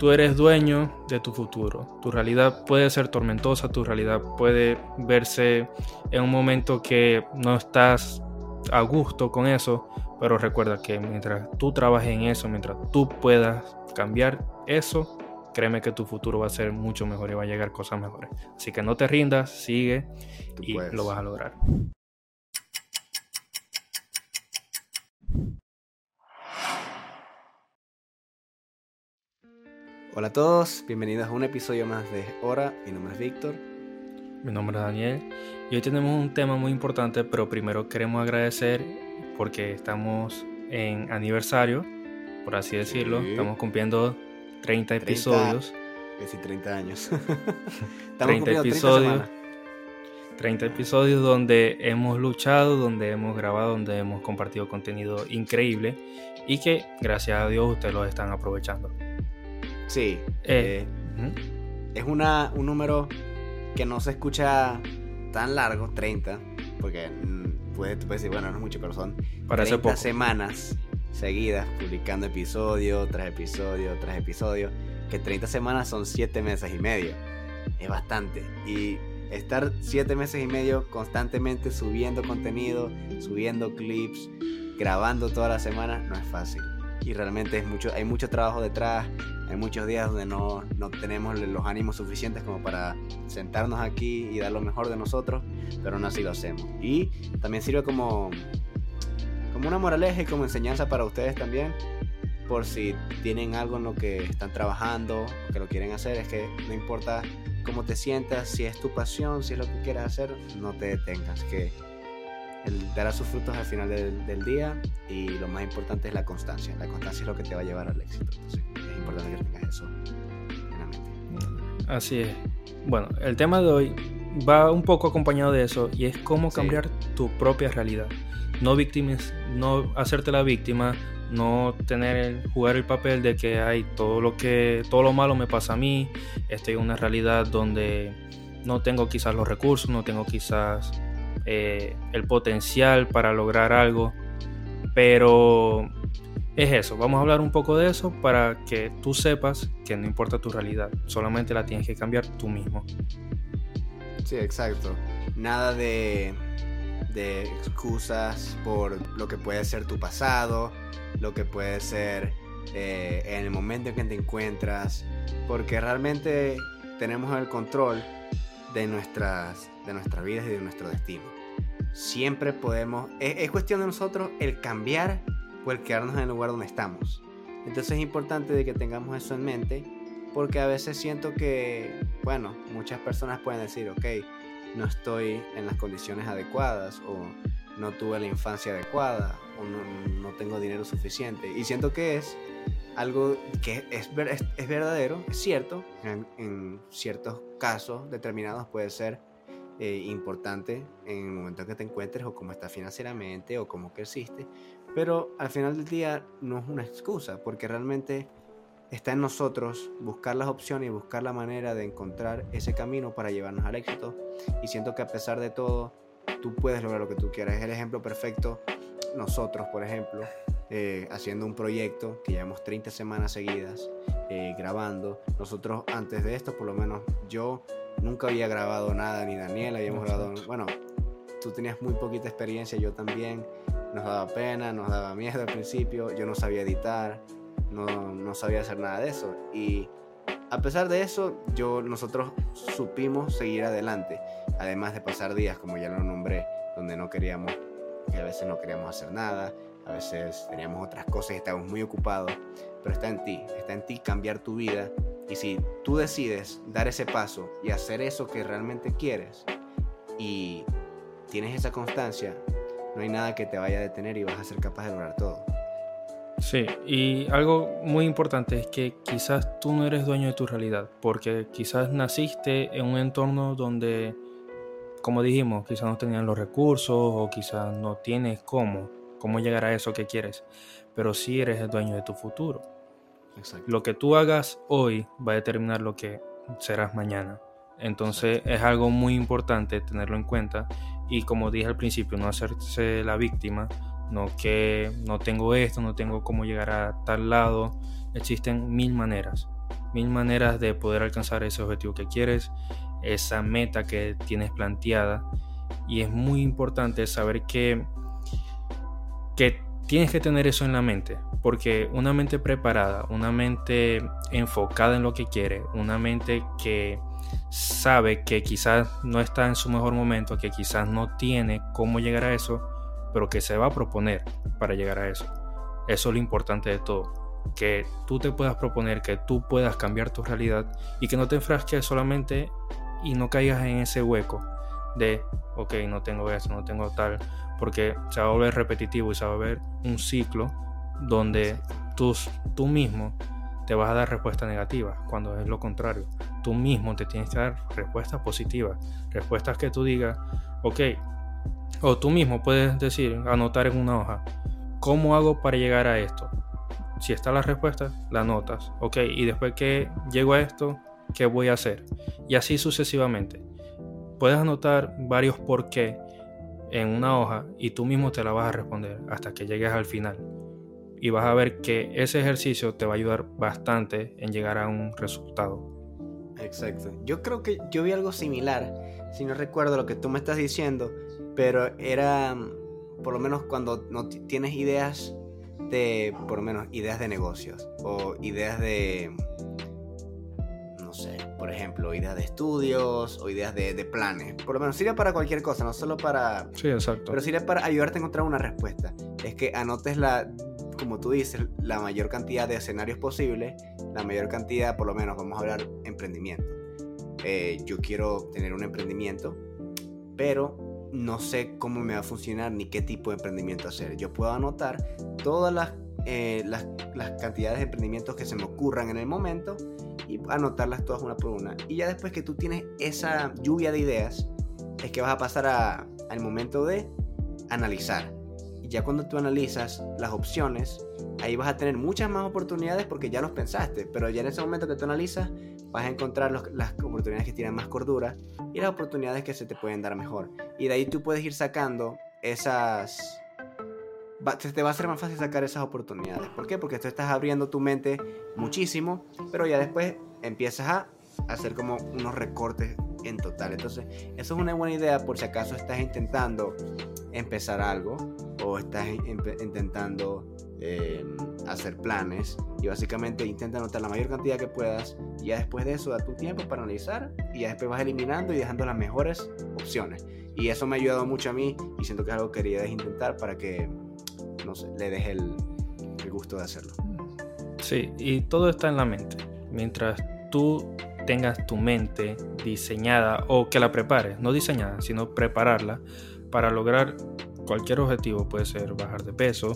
Tú eres dueño de tu futuro. Tu realidad puede ser tormentosa, tu realidad puede verse en un momento que no estás a gusto con eso, pero recuerda que mientras tú trabajes en eso, mientras tú puedas cambiar eso, créeme que tu futuro va a ser mucho mejor y va a llegar cosas mejores. Así que no te rindas, sigue y lo vas a lograr. Hola a todos, bienvenidos a un episodio más de Hora. Mi nombre es Víctor. Mi nombre es Daniel y hoy tenemos un tema muy importante, pero primero queremos agradecer porque estamos en aniversario, por así decirlo. Estamos cumpliendo 30 episodios. Casi 30 años. 30 episodios. 30 episodios donde hemos luchado, donde hemos grabado, donde hemos compartido contenido increíble y que gracias a Dios ustedes lo están aprovechando. Sí. Eh, eh, es una, un número que no se escucha tan largo, 30, porque mm, puedes, decir, bueno, no es mucho, pero son Para 30 semanas seguidas publicando episodio tras episodio tras episodio, que 30 semanas son 7 meses y medio. Es bastante. Y estar 7 meses y medio constantemente subiendo contenido, subiendo clips, grabando toda la semana, no es fácil. Y realmente es mucho, hay mucho trabajo detrás, hay muchos días donde no, no, tenemos los ánimos suficientes como para sentarnos aquí y dar lo mejor de nosotros, pero aún así lo hacemos. Y también sirve como, como una moraleja y como enseñanza para ustedes también, por si tienen algo en lo que están trabajando que lo quieren hacer, es que no importa cómo te sientas, si es tu pasión, si es lo que quieres hacer, no te detengas, que el dará sus frutos al final del, del, día y lo más importante es la constancia. La constancia es lo que te va a llevar al éxito. Entonces es importante que tengas eso en la mente. Así es. Bueno, el tema de hoy va un poco acompañado de eso y es cómo cambiar tu propia realidad. No víctimas, no hacerte la víctima, no tener jugar el papel de que hay todo lo que todo lo malo me pasa a mí, estoy en una realidad donde no tengo quizás los recursos, no tengo quizás eh, el potencial para lograr algo. Pero es eso, vamos a hablar un poco de eso para que tú sepas que no importa tu realidad, solamente la tienes que cambiar tú mismo. Sí, exacto. Nada de, de excusas por lo que puede ser tu pasado, lo que puede ser eh, en el momento en que te encuentras, porque realmente tenemos el control de nuestras, de nuestras vidas y de nuestro destino. Siempre podemos, es, cuestión de nosotros el cambiar o el quedarnos en el lugar donde estamos. Entonces es importante de que tengamos eso en mente porque a veces siento que, bueno, muchas personas pueden decir, ok, no estoy en las condiciones adecuadas o no tuve la infancia adecuada o no, tengo dinero suficiente. Y siento que es algo que es, es, verdadero, es cierto, en, ciertos casos determinados puede ser eh, importante en el momento en que te encuentres o cómo estás financieramente o cómo creciste, pero al final del día no es una excusa, porque realmente está en nosotros buscar las opciones y buscar la manera de encontrar ese camino para llevarnos al éxito. Y siento que a pesar de todo, tú puedes lograr lo que tú quieras. Es el ejemplo perfecto. Nosotros, por ejemplo, eh, haciendo un proyecto que llevamos 30 semanas seguidas eh, grabando. Nosotros antes de esto, por lo menos yo nunca había grabado nada, ni Daniel habíamos grabado, bueno, tú tenías muy poquita experiencia, yo también, nos daba pena, nos daba miedo al principio, yo no sabía editar, no, no sabía hacer nada de eso. Y a pesar de eso, yo, nosotros supimos seguir adelante, además de pasar días, como ya lo nombré, donde no queríamos, que a veces no queríamos hacer nada, a veces teníamos otras cosas y estábamos muy ocupados, pero está en ti, está en ti cambiar tu vida. Y si tú decides dar ese paso y hacer eso que realmente quieres y tienes esa constancia, no hay nada que te vaya a detener y vas a ser capaz de lograr todo. Sí, y algo muy importante es que quizás tú no eres dueño de tu realidad, porque quizás naciste en un entorno donde, como dijimos, quizás no tenían los recursos o quizás no tienes cómo cómo llegar a eso que quieres, pero sí eres el dueño de tu futuro. Lo que tú hagas hoy va a determinar lo que serás mañana. Entonces es algo muy importante tenerlo en cuenta y como dije al principio, no hacerse la víctima, no que no tengo esto, no tengo cómo llegar a tal lado. Existen mil maneras. mil maneras de poder alcanzar ese objetivo que quieres, esa meta que tienes planteada. Y es muy importante saber que, que tienes que tener eso en la mente, porque una mente preparada, una mente enfocada en lo que quiere, una mente que sabe que quizás no está en su mejor momento, que quizás no tiene cómo llegar a eso, pero que se va a proponer para llegar a eso. Eso es lo importante de todo, que tú te puedas proponer, que tú puedas cambiar tu realidad y que no te enfrasques solamente y no caigas en ese hueco de, ok, no tengo esto, no tengo tal, porque se va a volver repetitivo y se va a volver un ciclo donde tú, tú mismo te vas a dar respuestas negativas, cuando es lo contrario. Tú mismo te tienes que dar respuestas positivas, respuestas que tú digas, ok, o tú mismo puedes decir, anotar en una hoja, ¿cómo hago para llegar a esto? Si está la respuesta, la anotas, ok, y después que llego a esto, ¿qué voy a hacer? Y así sucesivamente. Puedes anotar varios por qué en una hoja y tú mismo te la vas a responder hasta que llegues al final. Y vas a ver que ese ejercicio te va a ayudar bastante en llegar a un resultado. Exacto. Yo creo que yo vi algo similar, si no recuerdo lo que tú me estás diciendo, pero era por lo menos cuando no tienes ideas de, por lo menos ideas de negocios o ideas de, por ejemplo, ideas de estudios o ideas de, planes. Por lo menos sirve para cualquier cosa, no solo para... Sí, exacto. Pero sirve para ayudarte a encontrar una respuesta. Es que anotes la, como tú dices, la mayor cantidad de escenarios posibles, la mayor cantidad, por lo menos, vamos a hablar emprendimiento. Eh, yo quiero tener un emprendimiento, pero no sé cómo me va a funcionar ni qué tipo de emprendimiento hacer. Yo puedo anotar todas las, eh, las, las cantidades de emprendimientos que se me ocurran en el momento y anotarlas todas una por una. Y ya después que tú tienes esa lluvia de ideas, es que vas a pasar al momento de analizar. Y ya cuando tú analizas las opciones, ahí vas a tener muchas más oportunidades porque ya los pensaste. Pero ya en ese momento que tú analizas, vas a encontrar las oportunidades que tienen más cordura y las oportunidades que se te pueden dar mejor. Y de ahí tú puedes ir sacando esas te va a ser más fácil sacar esas oportunidades. ¿Por qué? Porque tú estás abriendo tu mente muchísimo, pero ya después empiezas a hacer como unos recortes en total. Entonces, eso es una buena idea por si acaso estás intentando empezar algo o estás intentando em, hacer planes y básicamente intenta anotar la mayor cantidad que puedas y ya después de eso da tu tiempo para analizar y ya después vas eliminando y dejando las mejores opciones. Y eso me ha ayudado mucho a mí y siento que es algo que quería intentar para que no le deje el, gusto de hacerlo. Sí, y todo está en la mente. Mientras tú tengas tu mente diseñada o que la prepares, no diseñada, sino prepararla para lograr cualquier objetivo. Puede ser bajar de peso,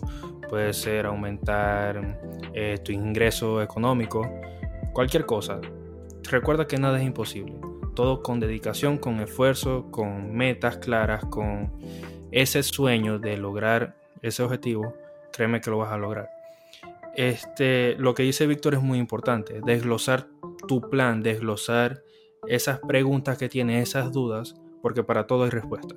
puede ser aumentar eh, tu ingreso económico, cualquier cosa. Recuerda que nada es imposible. Todo con dedicación, con esfuerzo, con metas claras, con ese sueño de lograr ese objetivo, créeme que lo vas a lograr. Este, lo que dice Víctor es muy importante, desglosar tu plan, desglosar esas preguntas que tienes, esas dudas, porque para todo hay respuesta.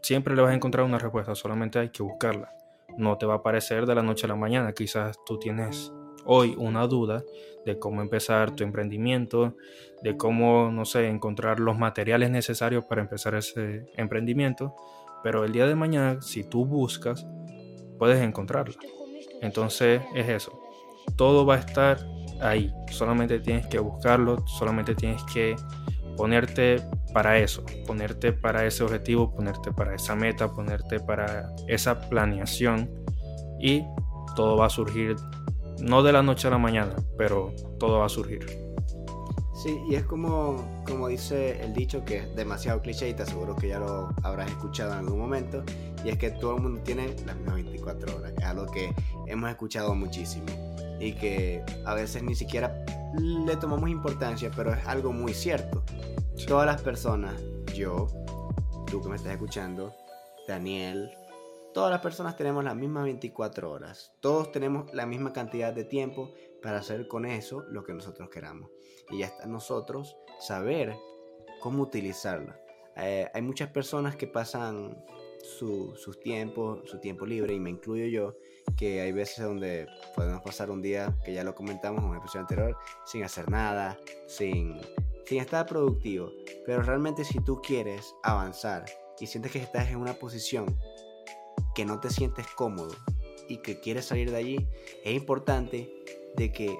Siempre le vas a encontrar una respuesta, solamente hay que buscarla. No te va a aparecer de la noche a la mañana, quizás tú tienes hoy una duda de cómo empezar tu emprendimiento, de cómo, no sé, encontrar los materiales necesarios para empezar ese emprendimiento, pero el día de mañana, si tú buscas, puedes encontrarla. Entonces es eso. Todo va a estar ahí. Solamente tienes que buscarlo, solamente tienes que ponerte para eso, ponerte para ese objetivo, ponerte para esa meta, ponerte para esa planeación y todo va a surgir, no de la noche a la mañana, pero todo va a surgir. Sí, y es como, como dice el dicho que es demasiado cliché y te aseguro que ya lo habrás escuchado en algún momento, y es que todo el mundo tiene las mismas 24 horas, es algo que hemos escuchado muchísimo y que a veces ni siquiera le tomamos importancia, pero es algo muy cierto. Todas las personas, yo, tú que me estás escuchando, Daniel, todas las personas tenemos las mismas 24 horas, todos tenemos la misma cantidad de tiempo para hacer con eso lo que nosotros queramos y ya está nosotros saber cómo utilizarla. Eh, hay muchas personas que pasan su, sus su tiempo libre, y me incluyo yo, que hay veces donde podemos pasar un día, que ya lo comentamos en un episodio anterior, sin hacer nada, sin, sin estar productivo. Pero realmente si tú quieres avanzar y sientes que estás en una posición que no te sientes cómodo y que quieres salir de allí, es importante de que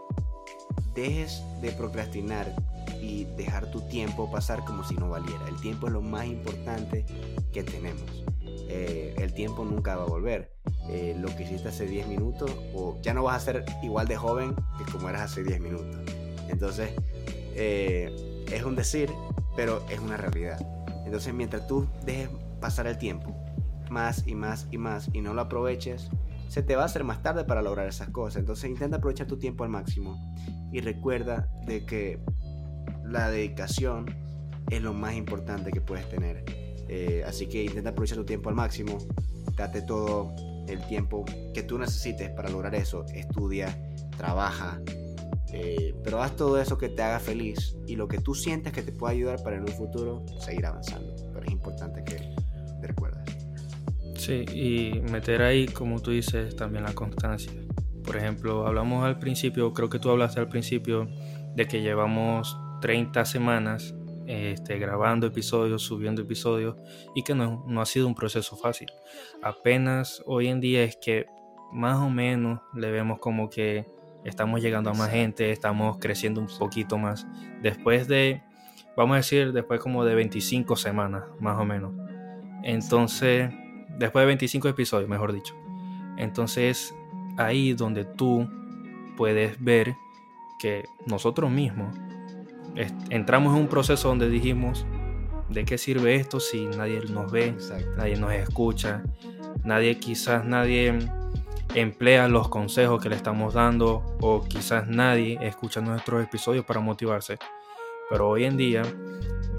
dejes de procrastinar y dejar tu tiempo pasar como si no valiera. El tiempo es lo más importante que tenemos. Eh, el tiempo nunca va a volver. Eh, lo que hiciste hace 10 minutos, o ya no vas a ser igual de joven que como eras hace 10 minutos. Entonces, eh, es un decir, pero es una realidad. Entonces, mientras tú dejes pasar el tiempo más y más y más y no lo aproveches, se te va a hacer más tarde para lograr esas cosas. Entonces, intenta aprovechar tu tiempo al máximo y recuerda de que la dedicación es lo más importante que puedes tener. Eh, así que intenta aprovechar tu tiempo al máximo, date todo el tiempo que tú necesites para lograr eso. Estudia, trabaja, eh, pero haz todo eso que te haga feliz y lo que tú sientes que te pueda ayudar para en un futuro seguir avanzando. Pero es importante que. Sí, y meter ahí, como tú dices, también la constancia. Por ejemplo, hablamos al principio, creo que tú hablaste al principio de que llevamos 30 semanas este, grabando episodios, subiendo episodios y que no, no, ha sido un proceso fácil. Apenas hoy en día es que más o menos le vemos como que estamos llegando a más gente, estamos creciendo un poquito más. Después de, vamos a decir, después como de 25 semanas, más o menos. Entonces, después de 25 episodios, mejor dicho. Entonces, ahí donde tú puedes ver que nosotros mismos entramos en un proceso donde dijimos, ¿de qué sirve esto si nadie nos ve, nadie nos escucha, nadie quizás nadie emplea los consejos que le estamos dando o quizás nadie escucha nuestros episodios para motivarse? Pero hoy en día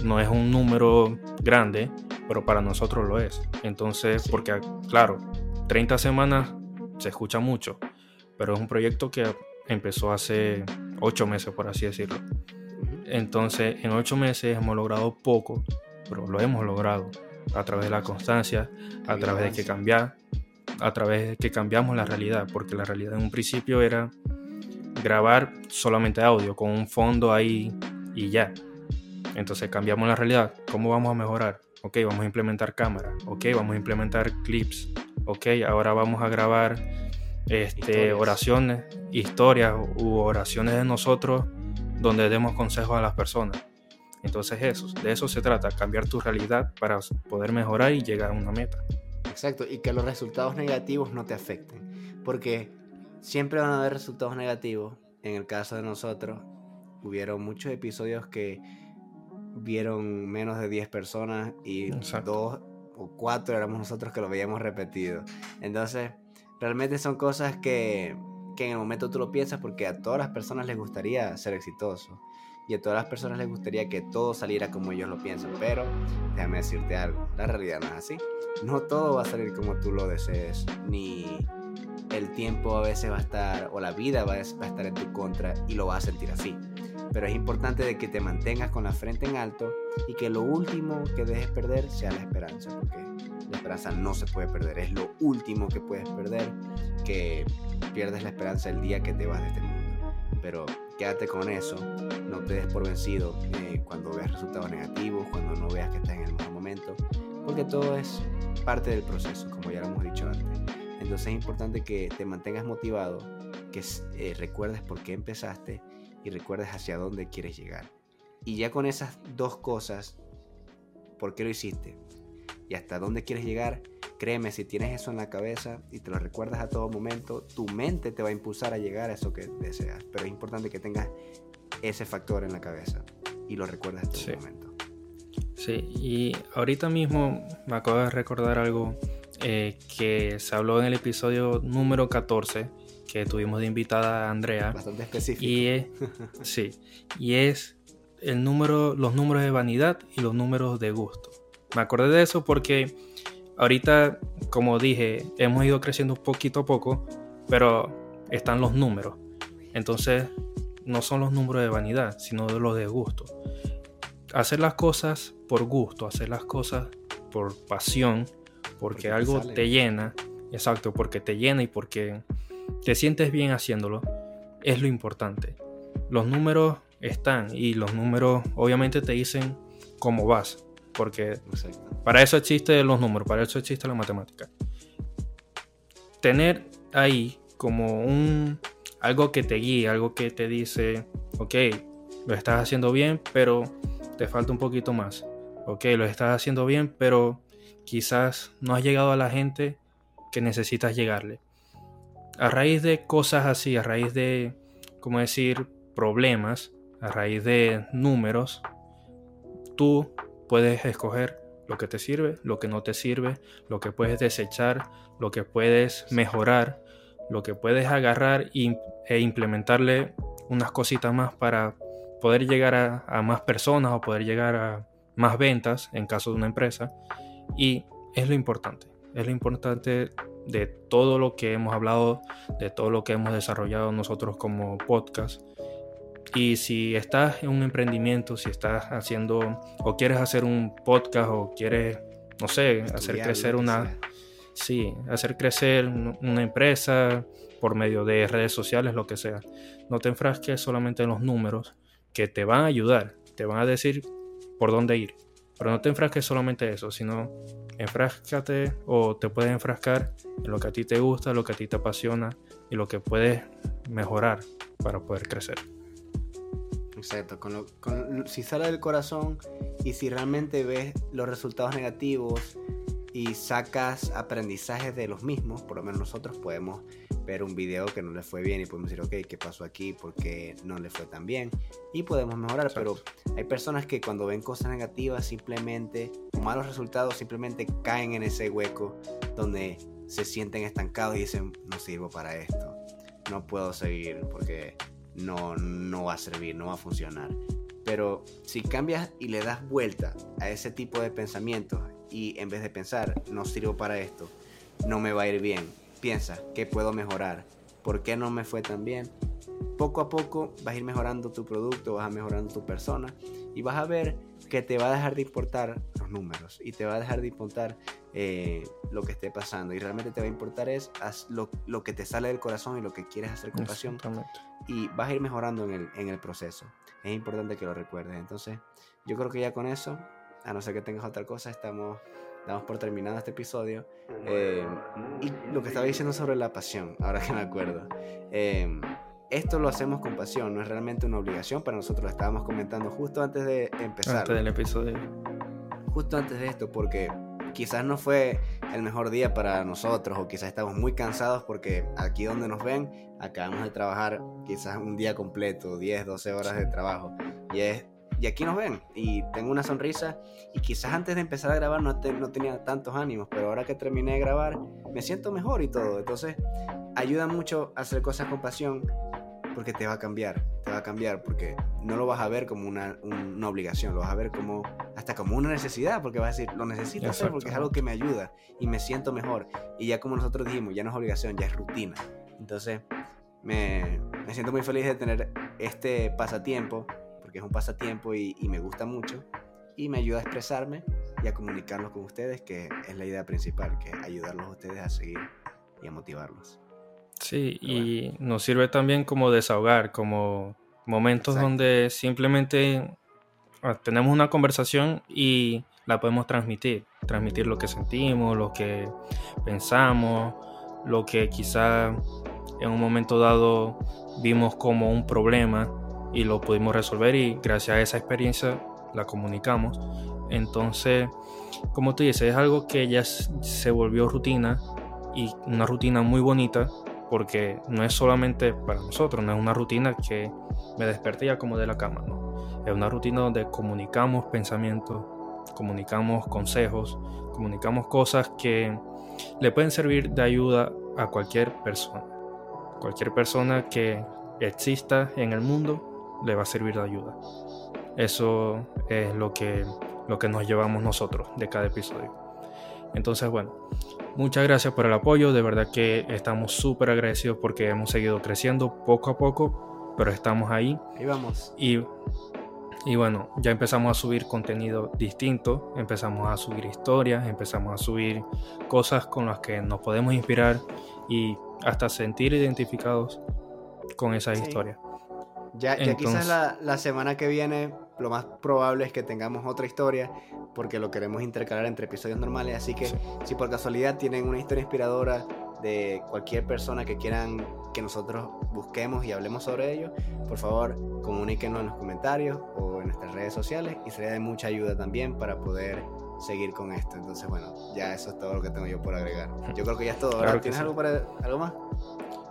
no es un número grande, pero para nosotros lo es. Entonces, porque claro, 30 semanas se escucha mucho, pero es un proyecto que empezó hace 8 meses, por así decirlo. Entonces, en ocho meses hemos logrado poco, pero lo hemos logrado a través de la constancia, a través de que cambiar, a través de que cambiamos la realidad, porque la realidad en un principio era grabar solamente audio con un fondo ahí y ya. Entonces cambiamos la realidad. ¿Cómo vamos a mejorar? Ok, vamos a implementar cámara. Ok, vamos a implementar clips. Ok, ahora vamos a grabar este, oraciones, historias u oraciones de nosotros donde demos consejos a las personas. Entonces eso, de eso se trata, cambiar tu realidad para poder mejorar y llegar a una meta. Exacto, y que los resultados negativos no te afecten, porque siempre van a haber resultados negativos. En el caso de nosotros, hubieron muchos episodios que vieron menos de 10 personas y dos o cuatro éramos nosotros que lo veíamos repetido. Entonces, realmente son cosas que que en el momento tú lo piensas porque a todas las personas les gustaría ser exitoso y a todas las personas les gustaría que todo saliera como ellos lo piensan, pero déjame decirte algo, la realidad no es así. No todo va a salir como tú lo desees, ni el tiempo a veces va a estar, o la vida va a estar en tu contra y lo vas a sentir así. Pero es importante de que te mantengas con la frente en alto y que lo último que dejes perder sea la esperanza, porque la esperanza no se puede perder, es lo último que puedes perder, que pierdes la esperanza el día que te vas de este mundo. Pero quédate con eso, no te des por vencido eh, cuando veas resultados negativos, cuando no veas que estás en el mejor momento, porque todo es parte del proceso, como ya lo hemos dicho antes. Entonces es importante que te mantengas motivado, que eh, recuerdes por qué empezaste y recuerdes hacia dónde quieres llegar. Y ya con esas dos cosas, ¿por qué lo hiciste? Y hasta dónde quieres llegar, Créeme, si tienes eso en la cabeza y te lo recuerdas a todo momento, tu mente te va a impulsar a llegar a eso que deseas. Pero es importante que tengas ese factor en la cabeza y lo recuerdas en todo momento. Sí, y ahorita mismo me acabo de recordar algo eh, que se habló en el episodio número 14 que tuvimos de invitada a Andrea. Bastante específico. Y es, sí, y es el número, los números de vanidad y los números de gusto. Me acordé de eso porque Ahorita, como dije, hemos ido creciendo poquito a poco, pero están los números. Entonces, no son los números de vanidad, sino de los de gusto. Hacer las cosas por gusto, hacer las cosas por pasión, porque, algo te llena, exacto, porque te llena y porque te sientes bien haciéndolo, es lo importante. Los números están y los números obviamente te dicen cómo vas, porque para eso existen los números, para eso existe la matemática. Tener ahí como un algo que te guíe, algo que te dice, ok, lo estás haciendo bien, pero te falta un poquito más. Ok, lo estás haciendo bien, pero quizás no has llegado a la gente que necesitas llegarle. A raíz de cosas así, a raíz de, como decir, problemas, a raíz de números, tú puedes escoger lo que te sirve, lo que no te sirve, lo que puedes desechar, lo que puedes mejorar, lo que puedes agarrar e implementarle unas cositas más para poder llegar a, más personas o poder llegar a más ventas en caso de una empresa. Y es lo importante, es lo importante de todo lo que hemos hablado, de todo lo que hemos desarrollado nosotros como podcast. Y si estás en un emprendimiento, si estás haciendo o quieres hacer un podcast o quieres, no sé, hacer crecer una... Sí, hacer crecer una empresa por medio de redes sociales, lo que sea. No te enfrasques solamente en los números, que te van a ayudar, te van a decir por dónde ir. Pero no te enfrasques solamente en eso, sino enfráscate o te puedes enfrascar en lo que a ti te gusta, lo que a ti te apasiona y lo que puedes mejorar para poder crecer. Exacto, si sale del corazón y si realmente ves los resultados negativos y sacas aprendizajes de los mismos, por lo menos nosotros podemos ver un video que no le fue bien y podemos decir, ok, ¿qué pasó aquí? ¿Por qué no le fue tan bien? Y podemos mejorar, pero hay personas que cuando ven cosas negativas simplemente, malos resultados, simplemente caen en ese hueco donde se sienten estancados y dicen, no sirvo para esto, no puedo seguir porque no, no va a servir, no va a funcionar. Pero si cambias y le das vuelta a ese tipo de pensamientos y en vez de pensar, no sirvo para esto, no me va a ir bien, piensa, ¿qué puedo mejorar? ¿Por qué no me fue tan bien? Poco a poco vas a ir mejorando tu producto, vas a mejorando tu persona y vas a ver que te va a dejar de importar los números y te va a dejar de importar eh, lo que esté pasando y realmente te va a importar es lo, lo, que te sale del corazón y lo que quieres hacer con pasión y vas a ir mejorando en el, en el proceso. Es importante que lo recuerdes. Entonces, yo creo que ya con eso, a no ser que tengas otra cosa, estamos damos por terminado este episodio. Eh, y lo que estaba diciendo sobre la pasión, ahora que me acuerdo. Eh, esto lo hacemos con pasión, no es realmente una obligación para nosotros. Lo estábamos comentando justo antes de empezar. Antes del episodio. Justo antes de esto, porque quizás no fue el mejor día para nosotros o quizás estamos muy cansados porque aquí donde nos ven acabamos de trabajar quizás un día completo, 10, 12 horas de trabajo y es y aquí nos ven y tengo una sonrisa y quizás antes de empezar a grabar no, no tenía tantos ánimos, pero ahora que terminé de grabar me siento mejor y todo. Entonces ayuda mucho a hacer cosas con pasión porque te va a cambiar, te va a cambiar porque no lo vas a ver como una, una obligación, lo vas a ver como hasta como una necesidad porque vas a decir, lo necesito hacer porque es algo que me ayuda y me siento mejor. Y ya como nosotros dijimos, ya no es obligación, ya es rutina. Entonces me, me siento muy feliz de tener este pasatiempo porque es un pasatiempo y, me gusta mucho y me ayuda a expresarme y a comunicarlo con ustedes, que es la idea principal, que ayudarlos a ustedes a seguir y a motivarlos. Sí, y nos sirve también como desahogar, como momentos donde simplemente ah, tenemos una conversación y la podemos transmitir, transmitir lo que sentimos, lo que pensamos, lo que quizá en un momento dado vimos como un problema y lo pudimos resolver y gracias a esa experiencia la comunicamos. Entonces, como tú dices, es algo que ya se volvió rutina y una rutina muy bonita porque no es solamente para nosotros, no es una rutina que me desperté ya como de la cama, no. Es una rutina donde comunicamos pensamientos, comunicamos consejos, comunicamos cosas que le pueden servir de ayuda a cualquier persona. Cualquier persona que exista en el mundo le va a servir de ayuda. Eso es lo que, lo que nos llevamos nosotros de cada episodio. Entonces, bueno, muchas gracias por el apoyo. De verdad que estamos súper agradecidos porque hemos seguido creciendo poco a poco, pero estamos ahí. Ahí vamos. Y Y bueno, ya empezamos a subir contenido distinto, empezamos a subir historias, empezamos a subir cosas con las que nos podemos inspirar y hasta sentir identificados con esas historias. Ya, ya quizás la, la, semana que viene lo más probable es que tengamos otra historia porque lo queremos intercalar entre episodios normales. Así que si por casualidad tienen una historia inspiradora de cualquier persona que quieran que nosotros busquemos y hablemos sobre ello, por favor comuníquenos en los comentarios o en nuestras redes sociales y sería de mucha ayuda también para poder seguir con esto. Entonces, bueno, ya eso es todo lo que tengo yo por agregar. Yo creo que ya es todo. ¿Tienes algo, para, algo más?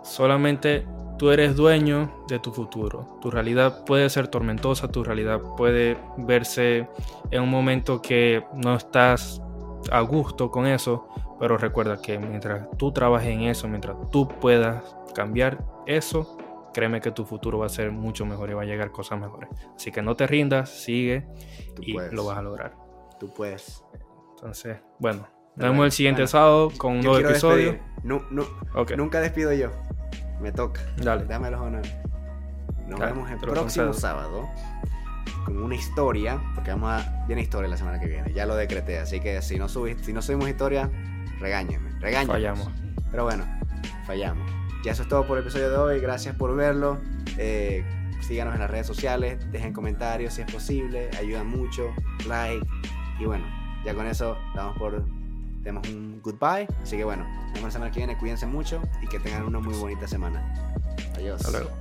Solamente tú eres dueño de tu futuro. Tu realidad puede ser tormentosa, tu realidad puede verse en un momento que no estás a gusto con eso, pero recuerda que mientras tú trabajes en eso, mientras tú puedas cambiar eso, créeme que tu futuro va a ser mucho mejor y va a llegar cosas mejores. Así que no te rindas, sigue y lo vas a lograr. Tú puedes. Entonces, bueno, nos vemos el siguiente sábado con un nuevo episodio. No, no, Nunca despido yo. Me toca. Dale. Dame los honores. Nos vemos el próximo sábado con una historia, porque vamos a viene historia la semana que viene. Ya lo decreté, así que si no si no subimos historia, regáñenme, regáñenme. Fallamos. Pero bueno, fallamos. Ya eso es todo por el episodio de hoy. Gracias por verlo. Eh, síganos en las redes sociales, dejen comentarios si es posible, ayuda mucho, like. Y bueno, ya con eso damos por. Tenemos un goodbye. Así que bueno, nos vemos la semana que viene. Cuídense mucho y que tengan una muy bonita semana. Adiós. Hasta luego.